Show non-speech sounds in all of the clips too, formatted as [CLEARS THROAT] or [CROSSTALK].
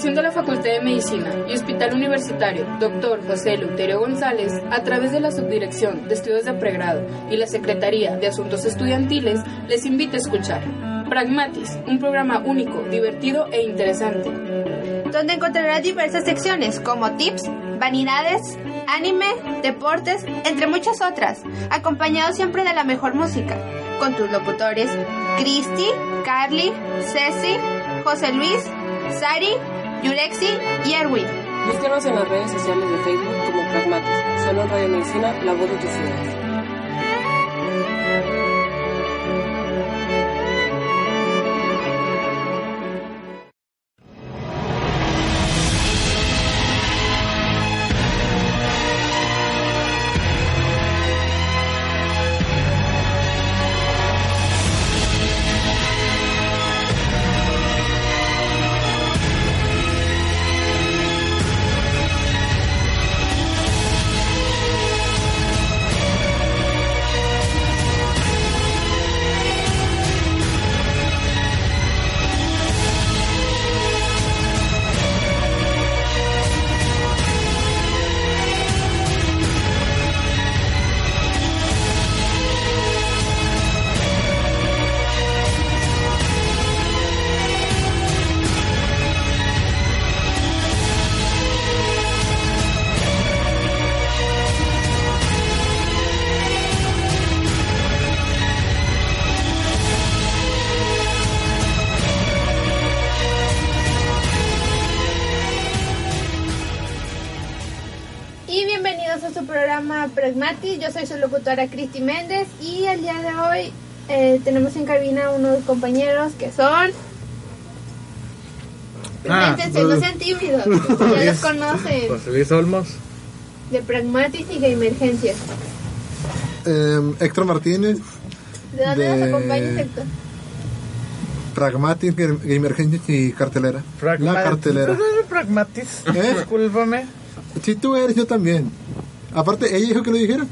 Dirección de la Facultad de Medicina y Hospital Universitario, Dr. José Luterio González, a través de la Subdirección de Estudios de Pregrado y la Secretaría de Asuntos Estudiantiles, les invita a escuchar Pragmatis, un programa único, divertido e interesante. Donde encontrarás diversas secciones como tips, vanidades, anime, deportes, entre muchas otras, acompañado siempre de la mejor música, con tus locutores Cristi, Carly, Ceci, José Luis, Sari, Yurexi y Erwin. Búsquenos en las redes sociales de Facebook como Pragmatis. Solo Radio Medicina, la voz de tus ideas. Pragmatis. Yo soy su locutora Cristi Méndez y el día de hoy eh, tenemos en cabina unos compañeros que son... Ah, Preséntense, no sean tímidos, ya [LAUGHS] los conocen. José Luis Olmos. De Pragmatis y Gamergencias. Eh, Héctor Martínez, ¿De dónde nos De- acompañas, Héctor? Pragmatic, Emergencias y Cartelera. La cartelera. ¿Tú eres Pragmatis? ¿Eh? Discúlpame. Si tú eres, yo también. Aparte, ella dijo que lo dijera.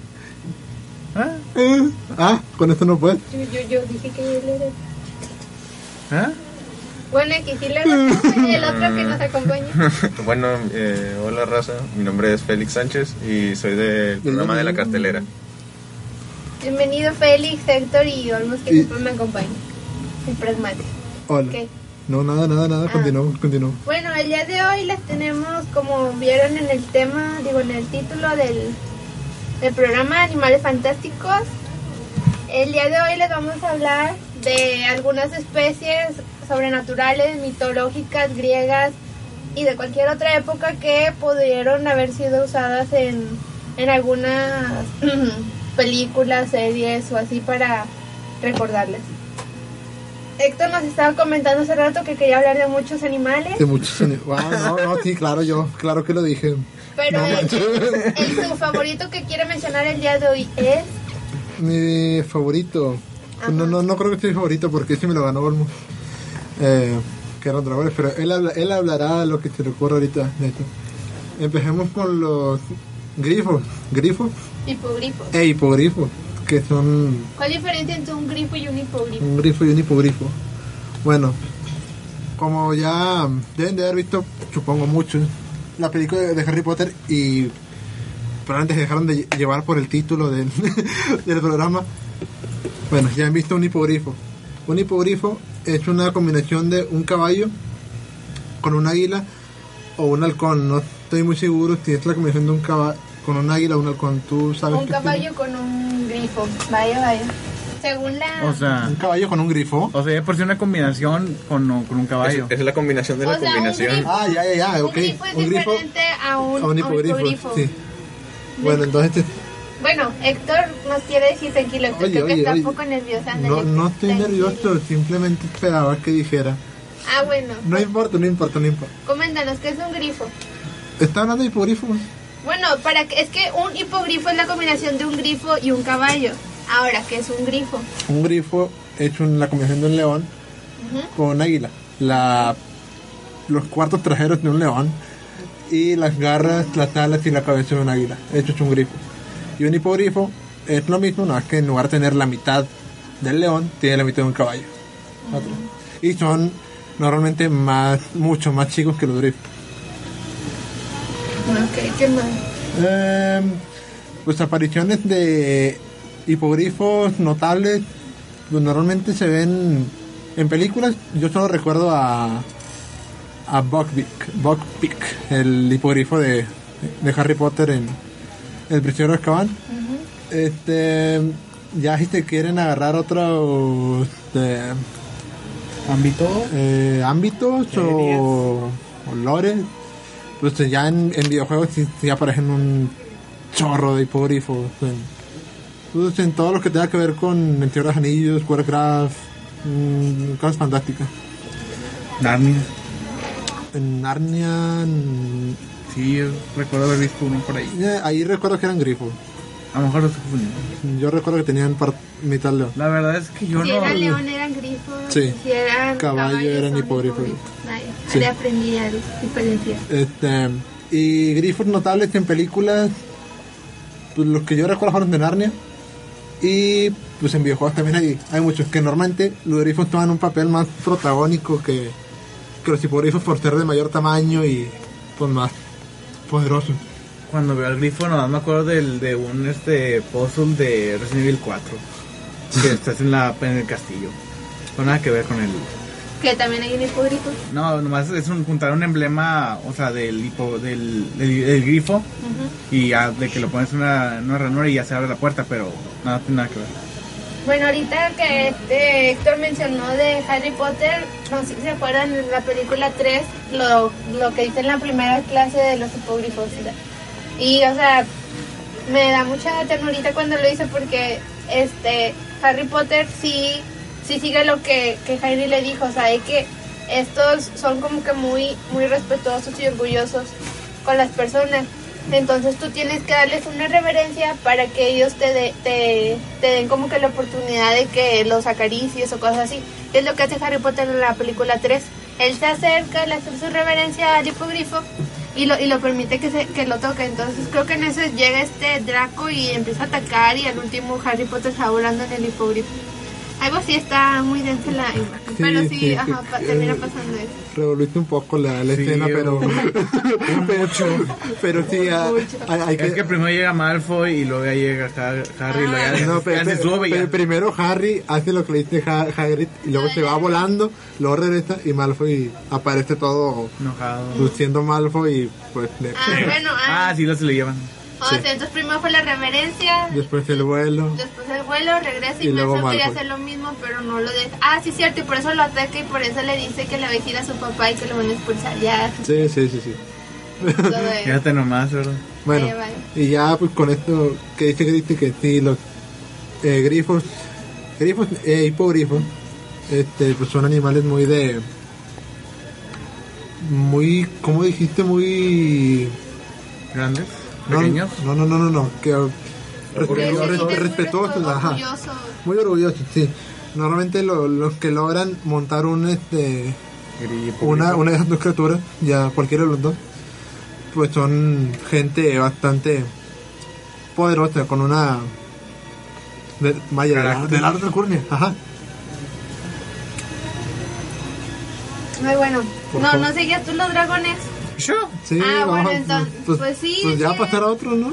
¿Ah? Eh, Ah, con esto no puede. Yo, yo, yo dije que él era... ¿Ah? Bueno, aquí sí le acompaña el otro que nos acompaña. [LAUGHS] Bueno, eh, hola raza, mi nombre es Félix Sánchez y soy del programa de la cartelera. Bienvenido Félix, Héctor y Olmos que Y- siempre me acompañan. En Pragmatis. Hola. No, nada, nada, nada. Ah. Continúo, continúo. Bueno, el día de hoy les tenemos, como vieron en el tema, digo, en el título del, del programa Animales Fantásticos, el día de hoy les vamos a hablar de algunas especies sobrenaturales, mitológicas, griegas y de cualquier otra época que pudieron haber sido usadas en, en algunas [CLEARS THROAT] películas, series o así para recordarles. Héctor nos estaba comentando hace rato que quería hablar de muchos animales. De muchos años. Wow, no, no, sí, claro, yo, claro que lo dije. Pero No el, el- su favorito que quiere mencionar el día de hoy es. Mi favorito. Ajá. No, no, no creo que sea mi favorito porque ese me lo ganó Olmos. Eh, que eran dragones, pero él, habla- él hablará lo que se le ocurra ahorita, neto. Empecemos con los grifos. ¿Grifos? Hipogrifo. E hipogrifos, que son ¿Cuál diferencia entre un grifo y un hipogrifo? un grifo y un hipogrifo. Bueno, como ya deben de haber visto, supongo mucho, la película de Harry Potter y probablemente se dejaron de llevar por el título del, [LAUGHS] del programa. Bueno, ya han visto un hipogrifo. Un hipogrifo es una combinación de un caballo con un águila o un halcón. No estoy muy seguro si es la combinación de un caballo con un águila o un halcón. Tú sabes Un caballo con un grifo. Vaya, vaya. Según la. O sea, Un caballo con un grifo. o sea, ya por si una combinación con, con un caballo. es la combinación de O la sea, un combinación. grifo. Ah, ya, ya, ya, un grifo es Un grifo diferente a un, a un hipogrifo. Sí. Bueno, entonces Bueno, Héctor nos quiere decir tranquilo, Oye, creo que oye, está oye. un poco nerviosa. no, no estoy tranquilo. nervioso, simplemente esperaba que dijera. Ah, bueno. No importa, no importa, no importa. Coméntanos, ¿qué es un grifo? ¿Está hablando de hipogrifos? Bueno, para que, es que un hipogrifo es la combinación de un grifo y un caballo. Ahora, ¿qué es un grifo? Un grifo hecho en la combinación de un león con un águila. La, los cuartos traseros de un león y las garras, las alas y la cabeza de un águila. Hecho es un grifo. Y un hipogrifo es lo mismo, no es que en lugar de tener la mitad del león, tiene la mitad de un caballo. Y son normalmente más, mucho más chicos que los grifos. Ok, ¿qué más? Eh, pues apariciones de hipogrifos notables, pues normalmente se ven en películas. Yo solo recuerdo a a Buckbeak, Buckbeak el hipogrifo de, de Harry Potter en El prisionero de Azkaban. Este, ya si te quieren agarrar otro este, Ámbito. eh, ámbitos o, o lore, pues ya en, en videojuegos sí, sí aparecen un chorro de hipogrifos. En, pues en todo lo que tenga que ver con El Señor Anillos, Warcraft, mm, cosas fantásticas. Narnia. En Narnia, en- Sí, recuerdo haber visto uno por ahí. eh, ahí recuerdo que eran grifos. A lo mejor lo estoy confundiendo. Yo recuerdo que tenían par- mitad león. La verdad es que yo si no. eran león eran grifos, Sí. si eran Caballo, caballos, eran hipogrifos. Ay, Sí. Le aprendí a diferenciar. Este, y grifos notables en películas, pues los que yo recuerdo fueron de Narnia. Y pues en videojuegos también hay, hay muchos que normalmente los grifos toman un papel más protagónico que, que los hipogrifos por ser de mayor tamaño y pues más poderosos. Cuando veo al grifo, no me acuerdo del, de un este puzzle de Resident Evil 4. Que [LAUGHS] estás en, la, en el castillo. No nada que ver con el. Que también hay un hipogrifo. No, nomás es un, juntar un emblema, o sea, del, hipo, del, del, del grifo. Y ya de que lo pones en una, una ranura y ya se abre la puerta, pero nada tiene nada que ver. Bueno, ahorita que este Héctor mencionó de Harry Potter, no sé si se acuerdan en la película 3, lo, lo que dice en la primera clase de los hipogrifos. sea, Y, o sea, me da mucha ternurita cuando lo dice porque este Harry Potter sí, sí sigue lo que, que Harry le dijo, o sea, de que estos son como que muy, muy respetuosos y orgullosos con las personas. Entonces tú tienes que darles una reverencia para que ellos te, de- te, te den como que la oportunidad de que los acaricies o cosas así. Es lo que hace Harry Potter en la película 3. Él se acerca, le hace su reverencia al hipogrifo y lo, y lo permite que, se, que lo toque. Entonces creo que en eso llega este Draco y empieza a atacar y al último Harry Potter está volando en el hipogrifo. Algo así está muy densa la imagen. pero sí, sí, ajá, sí, pa- eh, termina pasando eso. Revolviste un poco la, la Sí, escena, pero, [LAUGHS] pero, pero sí, hay, hay- hay Es que primero llega Malfoy y luego ya llega Ha- Harry y luego ya, No, ya pero, se sube pero ya. primero Harry hace lo que le dice Ha- Hagrid y luego se va volando, luego regresa y Malfoy aparece todo Enojado. luciendo Malfoy y pues le- Ah, bueno, ah, Ah, sí, lo se le llevan. O sea, entonces primero fue la reverencia, después el vuelo. después el vuelo, regresa y, Y luego quería hacer lo mismo, pero no lo deja. Ah, sí, cierto, y por eso lo ataca y por eso le dice que le va a decir a su papá y que lo van a expulsar. Ya, Sí, sí, sí, sí. Fíjate nomás, ¿verdad? Bueno, y ya pues con esto que dice Cristi que sí, los eh, grifos, grifos e hipogrifos, este, pues son animales muy de... Muy, ¿cómo dijiste? Muy... Grandes, pequeños. No, no, no, no, no, que... Que respe- se res- siente muy respetuosos, ajá. orgulloso. Muy orgullosos, sí. Normalmente lo- los que logran montar un este una, una de esas dos criaturas, ya cualquiera de los dos, pues son gente bastante poderosa, con una de, vaya, de, alcurnia, ajá. Ay, bueno. Por No, favor. no seguías tú los dragones. Yo. Sí, Ah, vamos, bueno, a- entonces, pues sí, Pues ya pasar a otro, ¿no?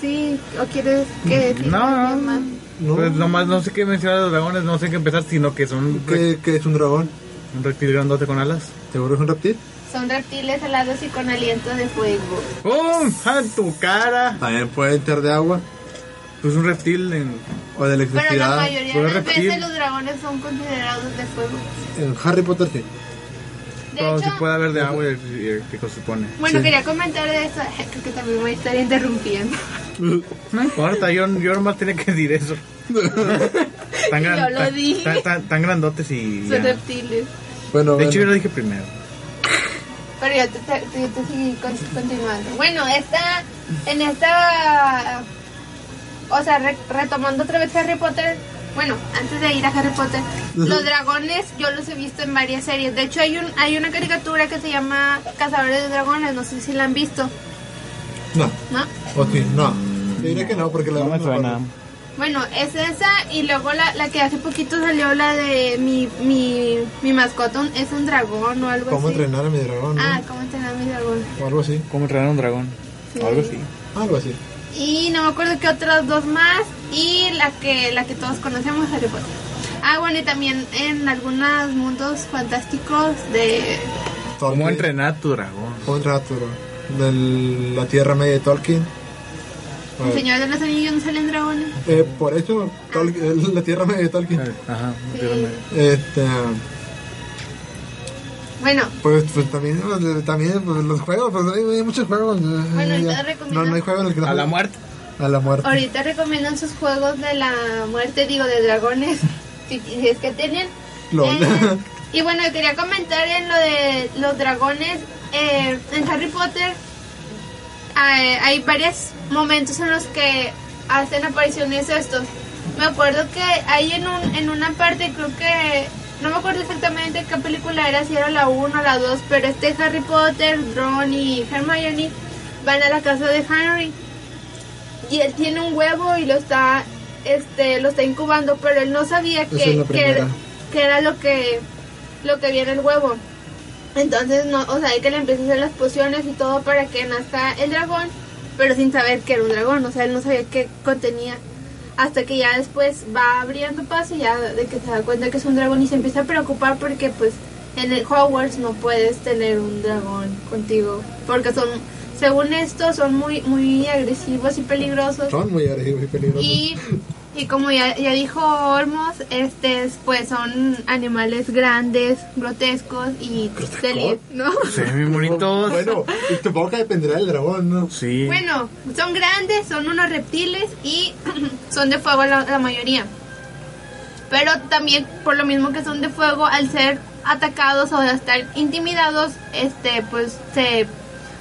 Sí, o quieres que No, no, más? No. Pues nomás no sé qué mencionar de los dragones, no sé qué empezar, sino que son ¿Qué, qué es un dragón? un reptil grandote con alas. ¿Seguro es un reptil? Son reptiles alados y con aliento de fuego. ¡Pum! ¡A tu cara! También pueden ser de agua Pues un reptil en... o de Pero la electricidad. mayoría Fue de las veces los dragones son considerados de fuego. En Harry Potter sí. Todo hecho, se puede haber de agua y eléctrico, se supone. bueno, Sí. quería comentar de eso. [LAUGHS] Creo que también voy a estar interrumpiendo. [LAUGHS] No importa, yo, yo nomás tenía que decir eso. [LAUGHS] tan, Yo lo tan- dije. tan- tan- tan grandotes y... Son ya. reptiles. Bueno, De hecho, yo lo dije primero. Pero yo te, te, yo te seguí continuando. Bueno, esta, en esta, o sea, re- retomando otra vez Harry Potter, bueno, antes de ir a Harry Potter, los dragones yo los he visto en varias series. De hecho, hay un hay una caricatura que se llama Cazadores de Dragones, no sé si la han visto, No, ¿no? o sí, no. Yo diría que no, porque la No me suena. Bueno, es esa y luego la, la que hace poquito salió la de mi, mi, mi mascota un- es un dragón o algo ¿Cómo así. entrenar a mi dragón? no? Ah, ¿cómo entrenar a mi dragón? O algo así. ¿Cómo entrenar a un dragón? O algo así. Algo así. Y no me acuerdo qué otras dos más y la que la que todos conocemos Harry Potter. Ah, bueno, y también en algunos mundos fantásticos de Tolkien. ¿Cómo entrenar a tu dragón? ¿Cómo entrenar a tu dragón? De la Tierra Media de Tolkien. El Señor de los Anillos no salen dragones. eh, por eso, Tolkien- la Tierra Media de Tolkien. Ajá, Sí. Este, Bueno, pues, pues también, pues, también pues, los juegos, pues hay, hay muchos juegos. eh, Bueno, ya. ahorita recomiendo- no, no hay juego en el que no A la muerte. A la muerte. ahorita recomiendan sus juegos de la muerte, digo, de dragones, si, [LAUGHS] si es que tienen. Lol. Eh, [LAUGHS] y bueno, quería comentar en lo de los dragones. eh, en Harry Potter hay, hay varios momentos en los que hacen apariciones estos. Me acuerdo que hay en, un, en una parte, creo que. No me acuerdo exactamente qué película era, si era la 1 o la 2, pero este Harry Potter, Ron y Hermione van a la casa de Henry. Y él tiene un huevo y lo está este lo está incubando, pero él no sabía que, que era lo que lo que viene el huevo. Entonces, no, o sea, hay que le empieza a hacer las pociones y todo para que nazca el dragón, pero sin saber que era un dragón, o sea, él no sabía qué contenía. Hasta que ya después va abriendo paso ya de que se da cuenta que es un dragón y se empieza a preocupar porque pues en el Hogwarts no puedes tener un dragón contigo, porque son, según esto, son muy, muy agresivos y peligrosos. Son muy agresivos y peligrosos. Y, y como ya, ya dijo Olmos, este, pues son animales grandes, grotescos y deli- ¿no? Ven bien bonitos. Bueno, y supongo que dependerá del dragón, ¿no? Sí. Bueno, son grandes, son unos reptiles y [CLEARS THROAT] son de fuego la, la mayoría. Pero también por lo mismo que son de fuego, al ser atacados o estar intimidados, este, pues se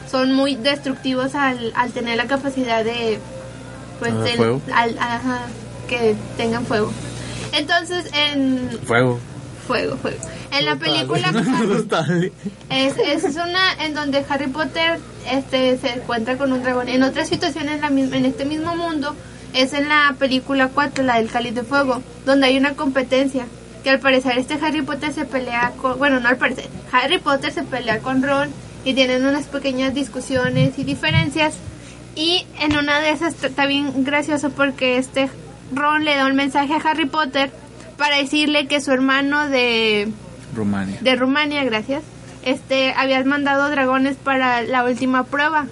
son muy destructivos al, al tener la capacidad de, pues, Ah, del- fuego. al- ajá, que tengan fuego. Entonces, en Fuego. fuego, fuego. En la película [LAUGHS] es, es una en donde Harry Potter este se encuentra con un dragón. En otras situaciones en, la misma, en este mismo mundo es en la película 4, la del Cáliz de Fuego, donde hay una competencia. Que al parecer este Harry Potter se pelea con... Bueno, no al parecer. Harry Potter se pelea con Ron y tienen unas pequeñas discusiones y diferencias. Y en una de esas está bien gracioso porque este Ron le da un mensaje a Harry Potter para decirle que su hermano de Rumania. de Rumania, gracias. Este, habías mandado dragones para la última prueba.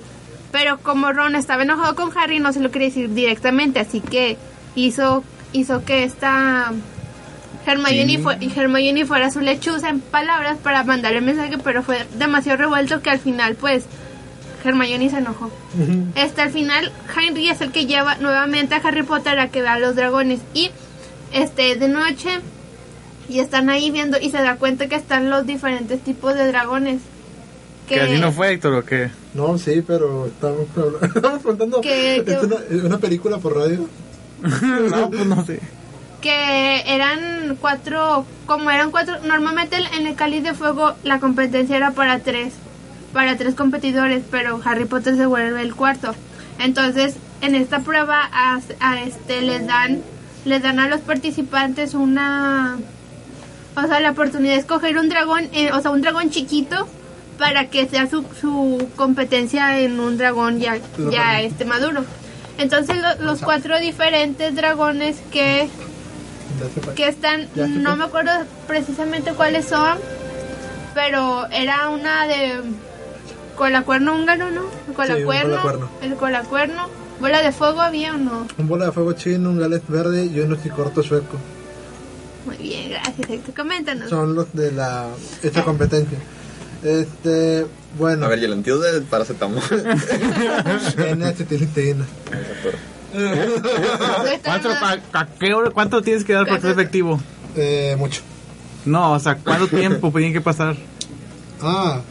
Pero como Ron estaba enojado con Harry, no se lo quería decir directamente, así que hizo hizo que esta Hermione, Sí. fue, Hermione fuera su lechuza en palabras para mandar el mensaje, pero fue demasiado revuelto que al final, pues, Hermione se enojó. Este, al final, Henry es el que lleva nuevamente a Harry Potter a que vea los dragones. Y, este, de noche, y están ahí viendo y se da cuenta que están los diferentes tipos de dragones. ¿Que así no fue, Héctor, o qué? No, sí, pero estamos, [LAUGHS] estamos contando Que- que- es una, es una película por radio. [LAUGHS] no, pues no sé. que eran cuatro, como eran cuatro, normalmente en el cáliz de fuego la competencia era para tres, para tres competidores, pero Harry Potter se vuelve el cuarto. Entonces, en esta prueba a, a este les dan, les dan a los participantes una, o sea, la oportunidad de escoger un dragón, eh, o sea, un dragón chiquito para que sea su, su competencia en un dragón ya, ya este maduro. Entonces lo- los cuatro diferentes dragones que que están, no me acuerdo precisamente cuáles son, pero era una de colacuerno húngaro, ¿no? El colacuerno, colacuerno. el colacuerno, bola de fuego había o no. Un bola de fuego chino, un galet verde y un corto sueco. Muy bien, gracias, Héctor. Coméntanos. Son los de la esta competencia. Este, bueno, A ver, y el antídoto del paracetamol. [LAUGHS] N-acetilcisteína. [LAUGHS] ¿Cuánto, a- a qué hora- ¿Cuánto tienes que dar para ser efectivo? Eh, mucho. No, o sea, ¿cuánto tiempo tiene que pasar? Ah,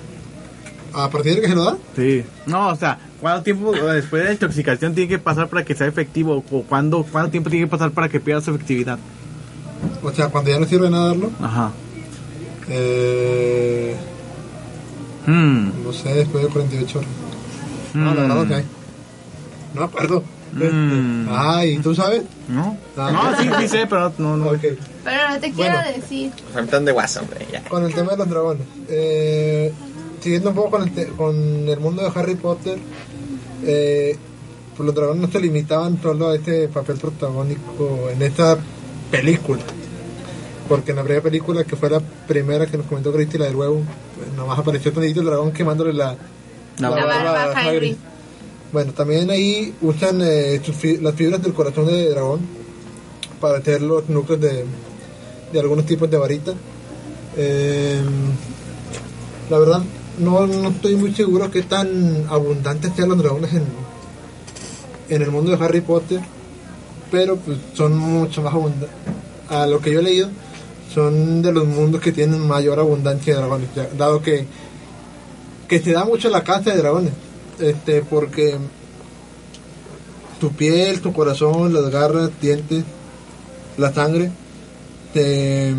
¿a partir de que se lo da? Sí. No, o sea, ¿cuánto tiempo o después de la intoxicación tiene que pasar para que sea efectivo? ¿O cuándo, cuánto tiempo tiene que pasar para que pierda su efectividad? O sea, cuando ya no sirve nada darlo. Ajá. Eh, Hmm. no sé, después de 48 horas. No, la Hmm. verdad que hay. No me acuerdo. Mm. Ay, ¿tú sabes? ¿No? Ah. No, sí, sí sé, pero no, no. Ok. Pero no te quiero Bueno. decir. O sea, tan de WhatsApp, hombre, ya. Con el tema de los dragones. Eh, siguiendo un poco con el, te- con el mundo de Harry Potter, eh, pues los dragones no se limitaban solo a este papel protagónico en esta película. Porque en la primera película, que fue la primera que nos comentó Cristi, la del huevo, pues, nomás apareció todito el dragón quemándole la, La La barba a Hagrid. Bueno, también ahí usan eh, fi- las fibras del corazón de dragón para hacer los núcleos de, de algunos tipos de varita. Eh, la verdad, no, no estoy muy seguro qué tan abundantes sean los dragones en, en el mundo de Harry Potter, pero pues, son mucho más abundantes. A lo que yo he leído, son de los mundos que tienen mayor abundancia de dragones, dado que, que se da mucho la caza de dragones este porque tu piel, tu corazón, las garras, dientes, la sangre, te,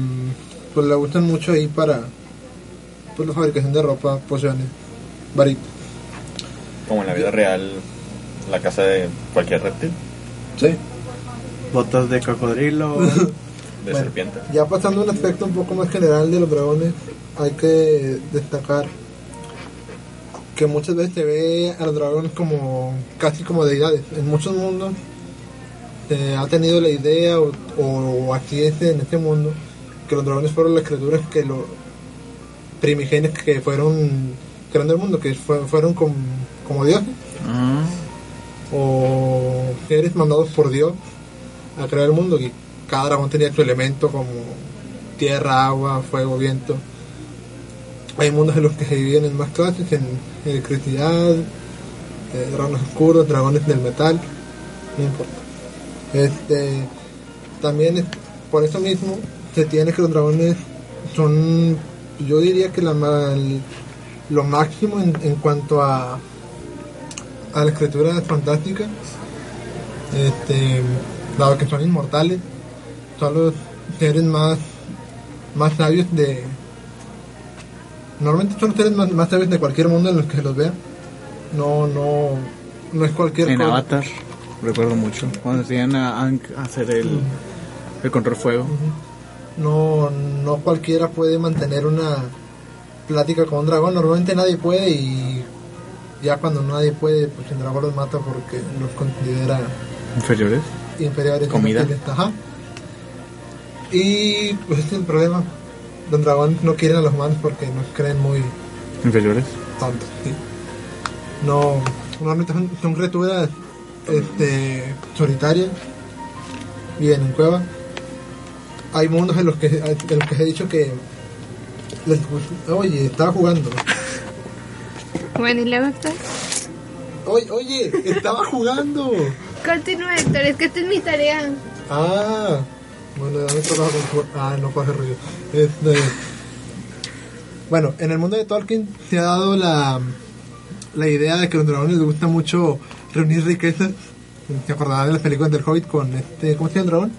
pues la usan mucho ahí para pues, la fabricación de ropa, pociones, varitas. Como en la vida real, la casa de cualquier reptil, Sí. Botas de cocodrilo. [LAUGHS] de Bueno, serpiente. Ya pasando a un aspecto un poco más general de los dragones, hay que destacar que muchas veces se ve a los dragones como casi como deidades. En muchos mundos se ha tenido la idea, o, o así es en este mundo, que los dragones fueron las criaturas que los primigenios que fueron creando el mundo, que fue- fueron com- como dioses Ah, o seres mandados por Dios a crear el mundo y cada dragón tenía su elemento como tierra, agua, fuego, viento. Hay mundos en los que se dividen en más clases, en electricidad, eh, dragones oscuros, dragones del metal, no importa. Este, también es- por eso mismo se tiene que los dragones son, yo diría que la, ma- lo máximo en, en cuanto a a la escritura fantástica, este, dado que son inmortales, son los seres más, más sabios de... Normalmente son los seres más, más sabios de cualquier mundo en los que se los vea. No, no, no es cualquier en cosa. Avatar, recuerdo mucho. Cuando enseñan a Aang a hacer el, el control fuego. No, no cualquiera puede mantener una plática con un dragón. Normalmente nadie puede y ya cuando nadie puede, pues el dragón los mata porque los considera Inferiores. inferiores. Comida. Ajá. Y pues ese es el problema. Los dragones no quieren a los humanos porque nos creen muy Inferiores. tontos. ¿sí? No, normalmente son, son criaturas este, solitarias, viven en cueva. Hay mundos en los que, en los que se ha dicho que les gusta- Oye, estaba jugando. Bueno, y luego Héctor. Oye, oye, estaba jugando. Continúa, Héctor, es que esta es mi tarea. Ah, bueno, ya me tocaba con Ah, no puedo hacer ruido. Este, bueno, en el mundo de Tolkien se ha dado la, la idea de que a los dragones les gusta mucho reunir riquezas. ¿Se acordarán de las películas del Hobbit con este. ¿Cómo se llama el dragón?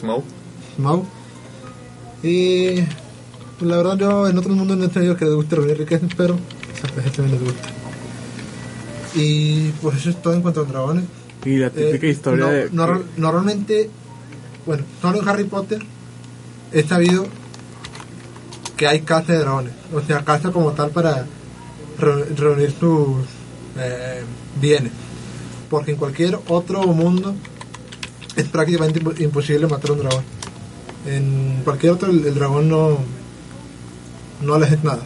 Smoke. Smaug. Y. la verdad, yo en otros mundos no he tenido que les guste reunir riquezas, pero a veces también les gusta. Y pues eso es todo en cuanto a dragones. Y la típica Eh, historia no- de. nor- normalmente, bueno, solo en Harry Potter he sabido que hay casa de dragones. O sea, casa como tal para re- reunir sus eh, bienes. Porque en cualquier otro mundo es prácticamente impo- imposible matar a un dragón. En cualquier otro el, el dragón no, no le haces nada.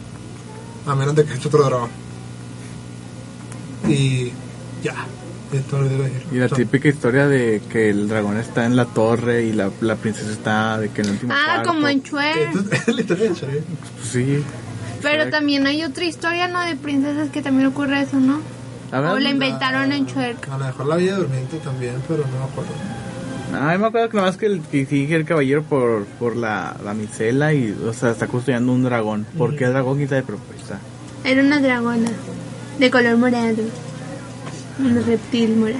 A menos de que es otro dragón. Y ya. Esto lo debo decir. Y la típica historia de que el dragón está en la torre y la, la princesa está de que en el último Ah, cuarto. como en. Esto [LAUGHS] es la historia de. Pues sí. Pero Shrek. también hay otra historia, ¿no? De princesas que también ocurre eso, ¿no? A ver, O la inventaron en Shrek. A lo mejor la Bella Durmiente también, pero no me acuerdo. Ah, me acuerdo que nada más que, el, que sigue el caballero por, por la, la micela y, o sea, está construyendo un dragón. ¿Por qué dragón? Pero pues está. Era una dragona de color morado. Un reptil morado.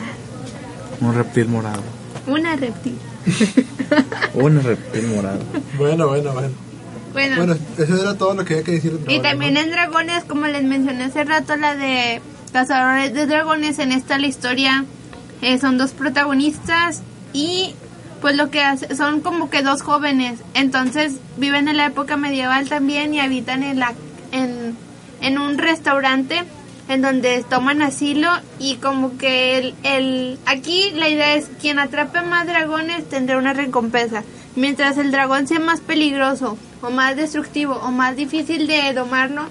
Un reptil morado. Una reptil. [LAUGHS] Un reptil morado. Bueno, bueno, bueno. Bueno, Bueno, eso era todo lo que había que decir. y también en dragones, como les mencioné hace rato, la de cazadores de dragones, en esta la historia Eh, son dos protagonistas y pues lo que hace, son como que dos jóvenes. Entonces viven en la época medieval también y habitan en, la, en, en un restaurante en donde toman asilo y como que el, el aquí la idea es quien atrape más dragones tendrá una recompensa. Mientras el dragón sea más peligroso o más destructivo o más difícil de domarlo,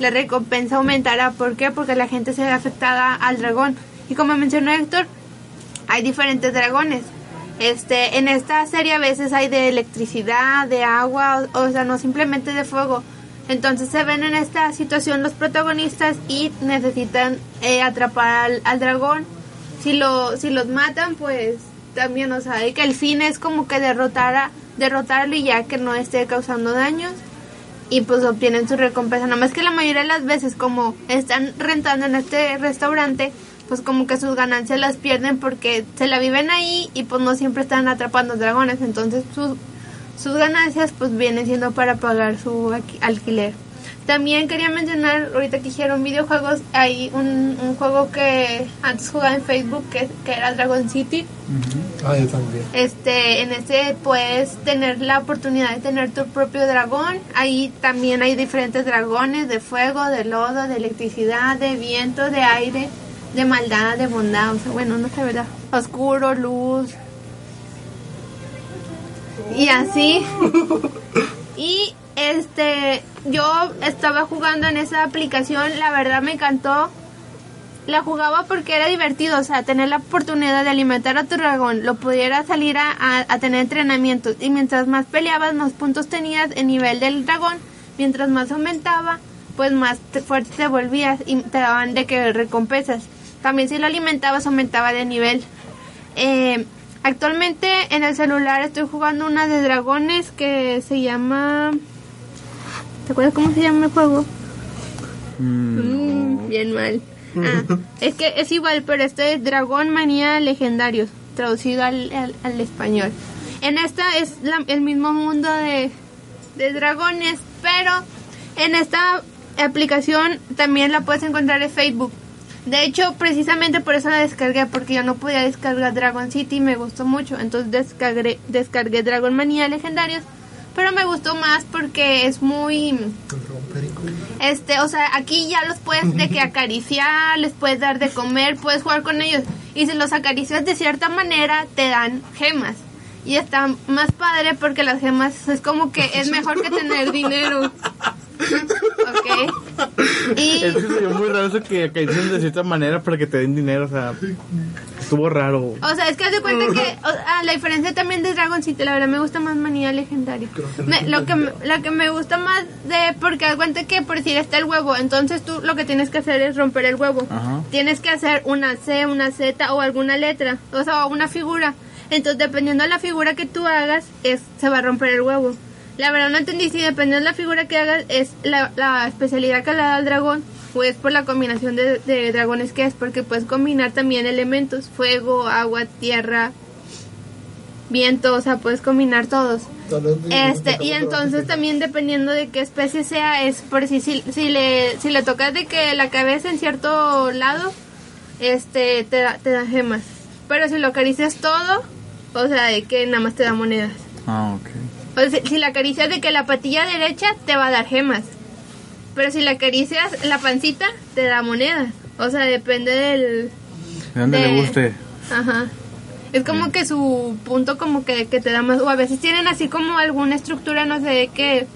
la recompensa aumentará. ¿Por qué? Porque la gente se ve afectada al dragón. Y como mencionó Héctor, hay diferentes dragones. Este, en esta serie a veces hay de electricidad, de agua, o, sea, no simplemente de fuego. Entonces se ven en esta situación los protagonistas y necesitan eh, atrapar al, al dragón. Si lo, si los matan, pues también, o sea, que el fin es como que derrotar a, derrotarlo y ya que no esté causando daños y pues obtienen su recompensa. Nada más que la mayoría de las veces como están rentando en este restaurante, pues como que sus ganancias las pierden porque se la viven ahí y pues no siempre están atrapando dragones. Entonces sus, sus ganancias pues vienen siendo para pagar su alqui- alquiler. También quería mencionar, ahorita que dijeron videojuegos, hay un, un juego que antes jugaba en Facebook que, que era Dragon City. Ah, yo también. Este, en este puedes tener la oportunidad de tener tu propio dragón. Ahí también hay diferentes dragones de fuego, de lodo, de electricidad, de viento, de aire, de maldad, de bondad. O sea, bueno, no sé, ¿verdad? Oscuro, luz. Y así. [LAUGHS] Y este, yo estaba jugando en esa aplicación, la verdad me encantó la jugaba porque era divertido, o sea, tener la oportunidad de alimentar a tu dragón, lo pudiera salir a, a- a tener entrenamientos y mientras más peleabas, más puntos tenías en nivel del dragón, mientras más aumentaba, pues más te- fuerte te volvías y te daban de que recompensas. También si lo alimentabas, aumentaba de nivel. Eh, actualmente en el celular estoy jugando una de dragones que se llama... ¿Te acuerdas cómo se llama el juego? Mm, bien mal. [LAUGHS] Ah, es que es igual, pero este es Dragón Manía Legendarios, traducido al, al- al español. En esta es la- el mismo mundo de, de dragones, pero en esta aplicación también la puedes encontrar en Facebook. De hecho, precisamente por eso la descargué, porque yo no podía descargar Dragon City y me gustó mucho. Entonces descargué, descargué Dragon Manía Legendarios, pero me gustó más porque es muy... Este, o sea, aquí ya los puedes de que [LAUGHS] acariciar, les puedes dar de comer, puedes jugar con ellos. Y si los acaricias de cierta manera, te dan gemas. Y está más padre porque las gemas es como que es mejor que tener dinero. [LAUGHS] ¿Ok? Y, [LAUGHS] Es que se vio muy raro eso que acarician de cierta manera para que te den dinero, o sea, estuvo raro. o sea, es que haz de cuenta que o- ah, la diferencia también de Dragon City, la verdad me gusta más manía legendaria. Me- lo que me- la que me gusta más de porque haz de cuenta que por decir está el huevo, entonces tú lo que tienes que hacer es romper el huevo. Ajá. Tienes que hacer una C, una Z o alguna letra, o sea, una figura. Entonces, dependiendo de la figura que tú hagas, es se va a romper el huevo. La verdad no entendí si dependiendo de la figura que hagas es la, la especialidad que le da al dragón o es por la combinación de, de dragones que es, porque puedes combinar también elementos, fuego, agua, tierra, viento, o sea, puedes combinar todos. Este, y entonces también dependiendo de qué especie sea, es por si, si, si le, si le tocas de que la cabeza en cierto lado, este, te da, te da gemas. Pero si lo acaricias todo, o sea, de que nada más te da monedas. Ah, ok. O sea, si la acaricias de que la patilla derecha, te va a dar gemas. Pero si la acaricias la pancita, te da monedas. O sea, depende del... De dónde De- le guste. Ajá. Es como que su punto como que, que te da más... O a veces tienen así como alguna estructura, no sé, de que...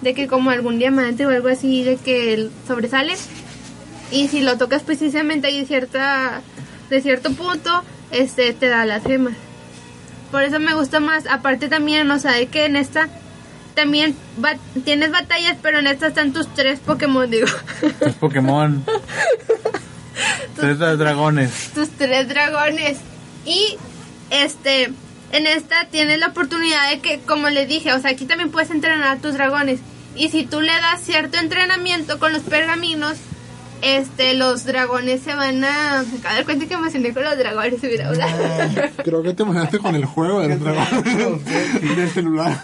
De que como algún diamante o algo así, de que sobresale. Y si lo tocas precisamente ahí de cierta... De cierto punto, este, te da las gemas. Por eso me gusta más. Aparte también, o sea, de que en esta... También va- tienes batallas, pero en esta están tus tres Pokémon, digo. Es Pokémon. [LAUGHS] Tres dragones. tus tres dragones. Y este, en esta tienes la oportunidad de que, como le dije, o sea, aquí también puedes entrenar a tus dragones. Y si tú le das cierto entrenamiento con los pergaminos, este, los dragones se van a... Me acabo de dar cuenta que me emocioné con los dragones, mira, Creo que te emocionaste con el juego del dragón del celular.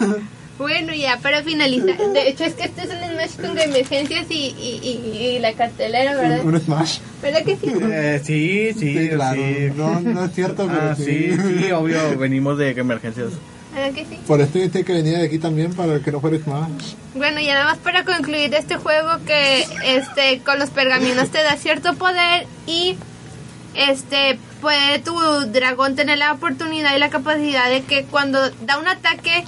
Bueno, ya para finalizar. De hecho, es que este es un Smash con emergencias y, y, y, y la cartelera, ¿verdad? Un, un Smash. ¿Verdad que sí? Eh, sí, sí, Sí, claro. sí. No, no es cierto, pero Ah, sí. sí, sí, obvio, venimos de emergencias. ¿Verdad que sí? Por esto tenía que venir de aquí también para que no fuera Smash. Bueno, y nada más para concluir este juego que este con los pergaminos te da cierto poder y este puede tu dragón tener la oportunidad y la capacidad de que cuando da un ataque,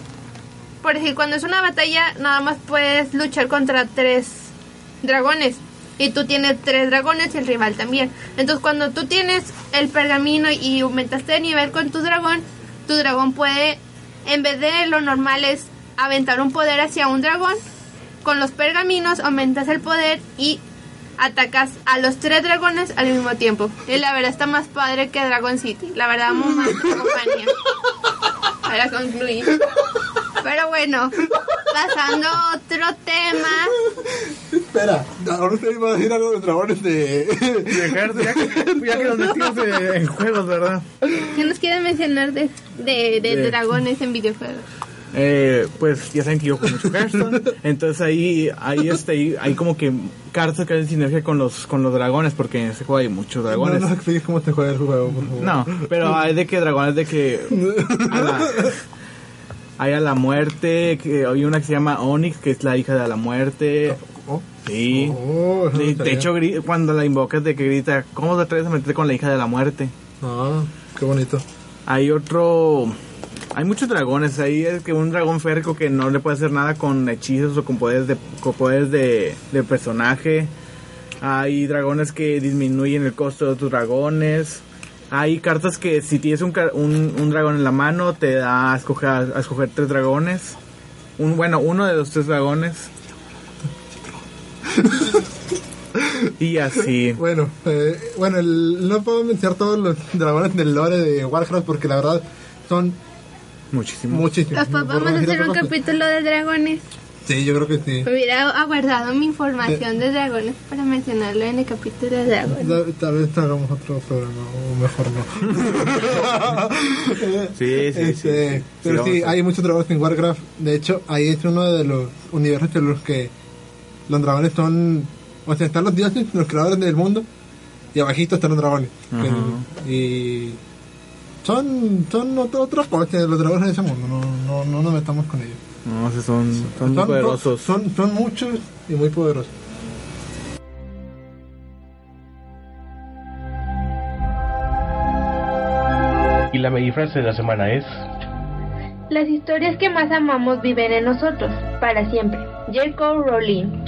por decir, cuando es una batalla, nada más puedes luchar contra tres dragones. Y tú tienes tres dragones y el rival también. Entonces cuando tú tienes el pergamino y aumentaste de nivel con tu dragón, tu dragón puede, en vez de lo normal es aventar un poder hacia un dragón, con los pergaminos aumentas el poder y atacas a los tres dragones al mismo tiempo. Y la verdad está más padre que Dragon City. La verdad, muy más [LAUGHS] compañía. Para concluir. Pero bueno, pasando a otro tema. Espera, ahora usted iba a decir algo de dragones de. Dejar, ya, que, ya que nos metimos en, en juegos, ¿verdad? ¿Qué nos quiere mencionar de, de, de De- dragones en videojuegos? Eh, pues ya saben que yo juego mucho Hearthstone, [LAUGHS] entonces ahí, ahí este, hay, hay como que cartas que hacen sinergia con los, con los dragones, porque en ese juego hay muchos No dragones. nos expliques cómo te juega el juego, por favor. No, pero hay de que dragones de que a la- [LAUGHS] hay a la muerte, que hay una que se llama Onyx, que es la hija de la muerte. Oh, Sí. oh, De, hecho, cuando la invocas de que grita, ¿cómo te atreves a meter con la hija de la muerte? Ah, qué bonito. Hay otro... Hay muchos dragones. Ahí es que un dragón férrico que no le puede hacer nada con hechizos o con poderes de, con poderes de, de personaje. Hay dragones que disminuyen el costo de otros dragones. Hay cartas que si tienes un, un, un dragón en la mano te da a escoger, a escoger tres dragones. Un, bueno, uno de los tres dragones. [LAUGHS] y así. Bueno, eh, bueno, el- no puedo mencionar todos los dragones del lore de Warcraft porque la verdad son Muchísimo. muchísimos. Los Por vamos a hacer un capítulo de dragones. Sí, yo creo que sí. Hubiera aguardado mi información de dragones para mencionarlo en el capítulo de dragones. Tal, vez hagamos otro programa, o mejor no. [LAUGHS] Sí, sí, sí, Este, sí. Pero Sí, sí, hay muchos dragones en Warcraft. De hecho, ahí es uno de los universos en los que los dragones son. O sea, están los dioses, los creadores del mundo, y abajito están los dragones. Que- y. Son, son ot- otras cosas, los dragones de ese mundo, no, no, no nos metamos con ellos. No, son, son muy poderosos. Son, son muchos y muy poderosos. Y la frase de la semana es... Las historias que más amamos viven en nosotros, para siempre. J.K. Rowling.